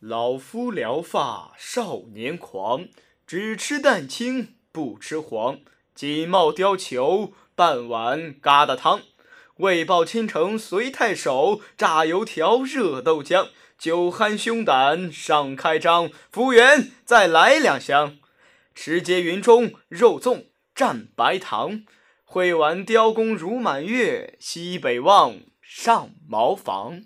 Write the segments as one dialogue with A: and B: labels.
A: 老夫聊发少年狂，只吃蛋清不吃黄。锦帽貂裘，半碗疙瘩汤。为报倾城随太守，炸油条热豆浆。酒酣胸胆尚开张，服务员再来两箱。持节云中肉粽蘸白糖。会玩雕弓如满月，西北望上茅房。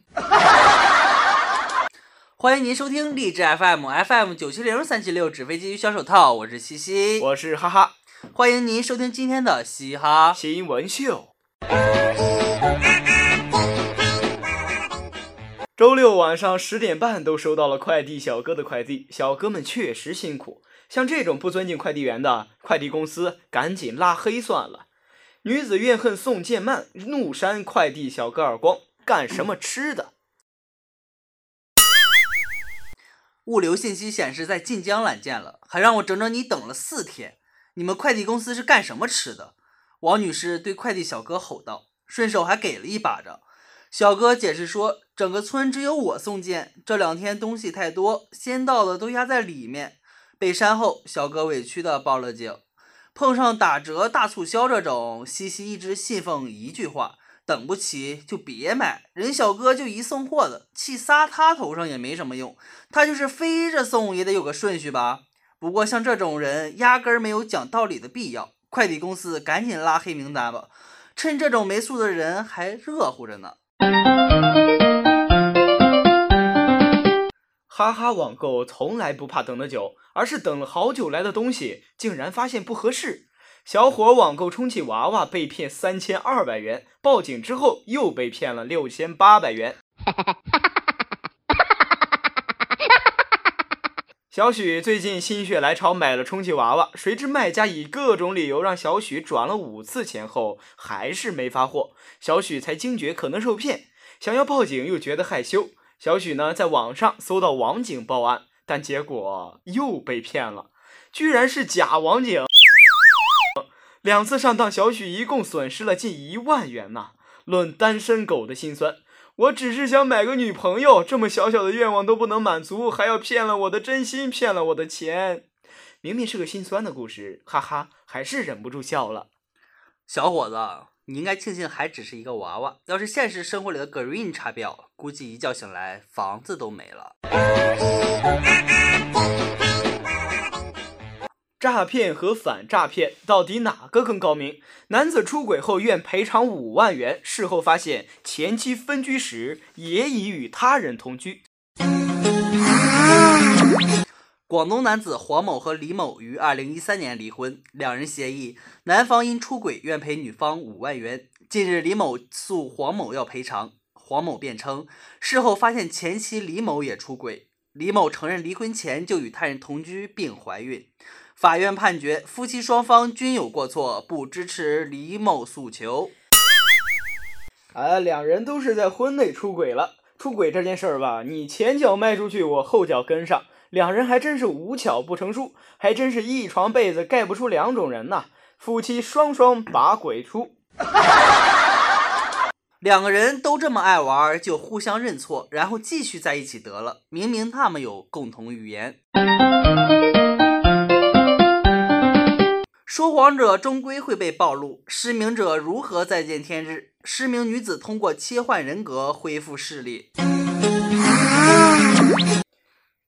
B: 欢迎您收听励志 FM FM 九七零三七六纸飞机小手套，我是西西，
A: 我是哈哈。
B: 欢迎您收听今天的嘻哈
A: 新闻秀。周六晚上十点半都收到了快递小哥的快递，小哥们确实辛苦。像这种不尊敬快递员的，快递公司赶紧拉黑算了。女子怨恨送件慢，怒扇快递小哥耳光。干什么吃的？
B: 物流信息显示在晋江揽件了，还让我整整你等了四天。你们快递公司是干什么吃的？王女士对快递小哥吼道，顺手还给了一巴掌。小哥解释说，整个村只有我送件，这两天东西太多，先到的都压在里面。被删后，小哥委屈的报了警。碰上打折大促销这种，西西一直信奉一句话：等不起就别买。人小哥就一送货的，气撒他头上也没什么用，他就是飞着送也得有个顺序吧。不过像这种人，压根儿没有讲道理的必要。快递公司赶紧拉黑名单吧，趁这种没素的人还热乎着呢。
A: 哈哈，网购从来不怕等的久。而是等了好久来的东西，竟然发现不合适。小伙网购充气娃娃被骗三千二百元，报警之后又被骗了六千八百元。小许最近心血来潮买了充气娃娃，谁知卖家以各种理由让小许转了五次钱后，还是没发货。小许才惊觉可能受骗，想要报警又觉得害羞。小许呢，在网上搜到网警报案。但结果又被骗了，居然是假网警。两次上当，小许一共损失了近一万元呐！论单身狗的心酸，我只是想买个女朋友，这么小小的愿望都不能满足，还要骗了我的真心，骗了我的钱。明明是个心酸的故事，哈哈，还是忍不住笑了。
B: 小伙子，你应该庆幸还只是一个娃娃，要是现实生活里的 Green 插标，估计一觉醒来房子都没了。
A: 诈骗和反诈骗到底哪个更高明？男子出轨后愿赔偿五万元，事后发现前妻分居时也已与他人同居。
B: 广东男子黄某和李某于二零一三年离婚，两人协议，男方因出轨愿赔女方五万元。近日，李某诉黄某要赔偿，黄某辩称事后发现前妻李某也出轨，李某承认离婚前就与他人同居并怀孕。法院判决夫妻双方均有过错，不支持李某诉求。
A: 啊，两人都是在婚内出轨了。出轨这件事儿吧，你前脚迈出去，我后脚跟上，两人还真是无巧不成书，还真是一床被子盖不出两种人呐。夫妻双双把鬼出。
B: 两个人都这么爱玩，就互相认错，然后继续在一起得了。明明他们有共同语言。说谎者终归会被暴露，失明者如何再见天日？失明女子通过切换人格恢复视力。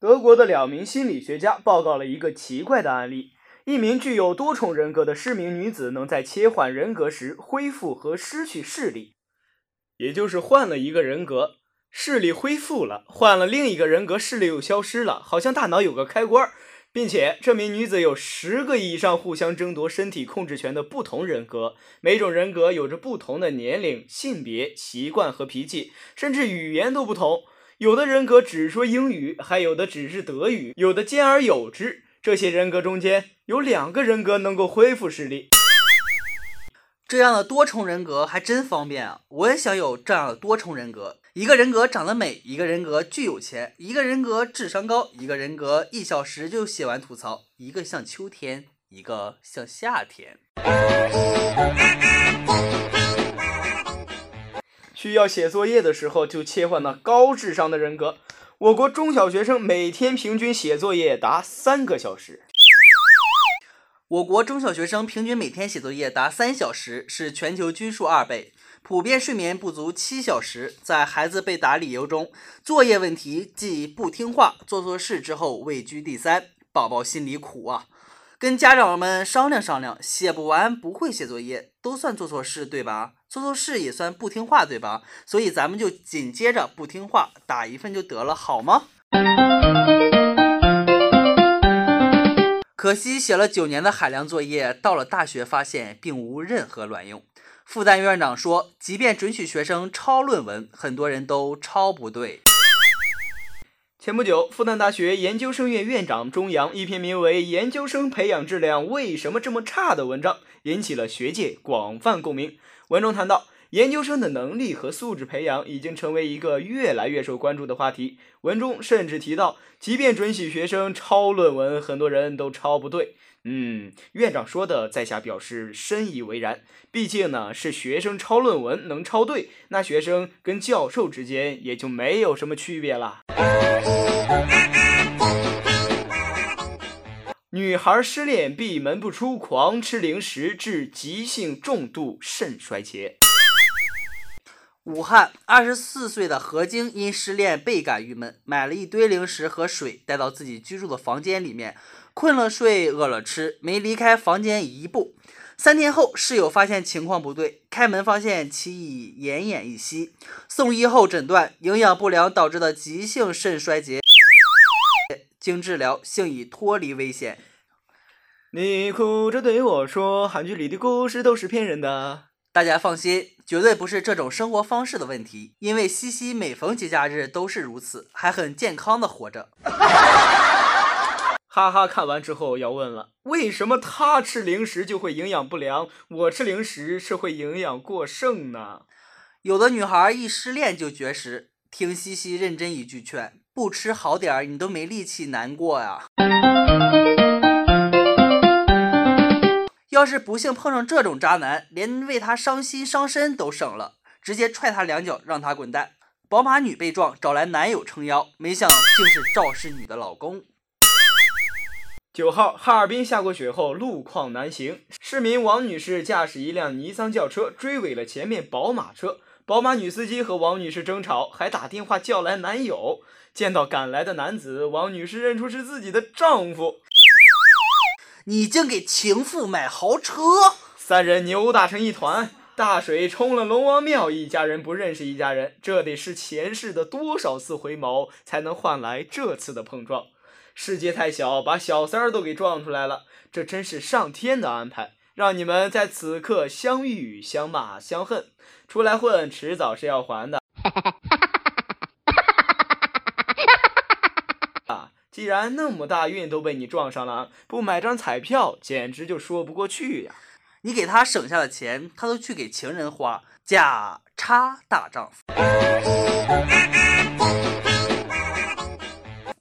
A: 德国的两名心理学家报告了一个奇怪的案例：一名具有多重人格的失明女子能在切换人格时恢复和失去视力，也就是换了一个人格，视力恢复了；换了另一个人格，视力又消失了，好像大脑有个开关。并且，这名女子有十个以上互相争夺身体控制权的不同人格，每种人格有着不同的年龄、性别、习惯和脾气，甚至语言都不同。有的人格只说英语，还有的只是德语，有的兼而有之。这些人格中间有两个人格能够恢复视力。
B: 这样的多重人格还真方便啊！我也想有这样的多重人格。一个人格长得美，一个人格巨有钱，一个人格智商高，一个人格一小时就写完吐槽，一个像秋天，一个像夏天。
A: 需要写作业的时候就切换到高智商的人格，我国中小学生每天平均写作业达三个小时。
B: 我国中小学生平均每天写作业达三小时，是全球均数二倍。普遍睡眠不足七小时，在孩子被打理由中，作业问题即不听话、做错事之后位居第三，宝宝心里苦啊。跟家长们商量商量，写不完不会写作业都算做错事，对吧？做错事也算不听话，对吧？所以咱们就紧接着不听话，打一份就得了，好吗？可惜写了九年的海量作业，到了大学发现并无任何卵用。复旦院长说，即便准许学生抄论文，很多人都抄不对。
A: 前不久，复旦大学研究生院院长钟扬一篇名为《研究生培养质量为什么这么差》的文章，引起了学界广泛共鸣。文中谈到，研究生的能力和素质培养已经成为一个越来越受关注的话题。文中甚至提到，即便准许学生抄论文，很多人都抄不对。嗯，院长说的，在下表示深以为然。毕竟呢，是学生抄论文能抄对，那学生跟教授之间也就没有什么区别了。女孩失恋闭门不出，狂吃零食致急性重度肾衰竭。
B: 武汉二十四岁的何晶因失恋倍感郁闷，买了一堆零食和水带到自己居住的房间里面。困了睡，饿了吃，没离开房间一步。三天后，室友发现情况不对，开门发现其已奄奄一息。送医后诊断营养不良导致的急性肾衰竭，经治疗，幸已脱离危险。
A: 你哭着对我说：“韩剧里的故事都是骗人的。”
B: 大家放心，绝对不是这种生活方式的问题，因为西西每逢节假日都是如此，还很健康的活着。
A: 哈哈，看完之后要问了，为什么他吃零食就会营养不良，我吃零食是会营养过剩呢？
B: 有的女孩一失恋就绝食，听西西认真一句劝，不吃好点儿，你都没力气难过呀。要是不幸碰上这种渣男，连为他伤心伤身都省了，直接踹他两脚，让他滚蛋。宝马女被撞，找来男友撑腰，没想到竟是肇事女的老公。
A: 九号，哈尔滨下过雪后路况难行，市民王女士驾驶一辆尼桑轿车追尾了前面宝马车，宝马女司机和王女士争吵，还打电话叫来男友。见到赶来的男子，王女士认出是自己的丈夫。
B: 你竟给情妇买豪车！
A: 三人扭打成一团，大水冲了龙王庙，一家人不认识一家人，这得是前世的多少次回眸，才能换来这次的碰撞？世界太小，把小三儿都给撞出来了，这真是上天的安排，让你们在此刻相遇、相骂、相恨。出来混，迟早是要还的。啊！既然那么大运都被你撞上了，不买张彩票，简直就说不过去呀！
B: 你给他省下的钱，他都去给情人花，假差大丈夫。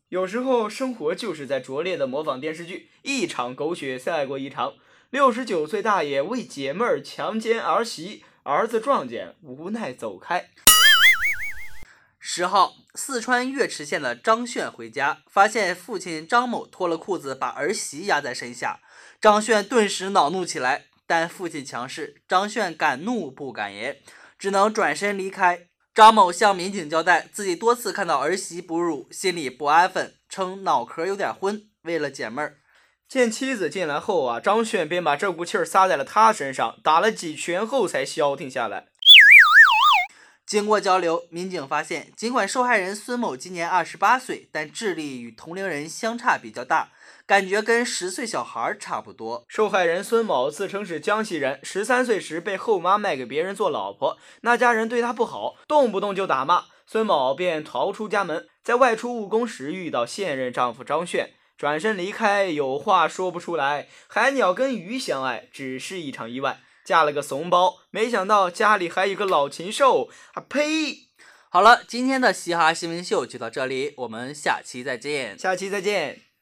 A: 有时候生活就是在拙劣的模仿电视剧，一场狗血赛过一场。六十九岁大爷为解闷儿强奸儿媳，儿子撞见无奈走开。
B: 十号，四川岳池县的张炫回家，发现父亲张某脱了裤子把儿媳压在身下，张炫顿时恼怒起来，但父亲强势，张炫敢怒不敢言，只能转身离开。张某向民警交代，自己多次看到儿媳哺乳，心里不安分，称脑壳有点昏。为了解闷儿，
A: 见妻子进来后啊，张炫便把这股气儿撒在了她身上，打了几拳后才消停下来。
B: 经过交流，民警发现，尽管受害人孙某今年二十八岁，但智力与同龄人相差比较大。感觉跟十岁小孩差不多。
A: 受害人孙某自称是江西人，十三岁时被后妈卖给别人做老婆，那家人对他不好，动不动就打骂，孙某便逃出家门。在外出务工时遇到现任丈夫张炫，转身离开，有话说不出来。海鸟跟鱼相爱，只是一场意外，嫁了个怂包，没想到家里还有个老禽兽，啊呸！
B: 好了，今天的嘻哈新闻秀就到这里，我们下期再见，
A: 下期再见。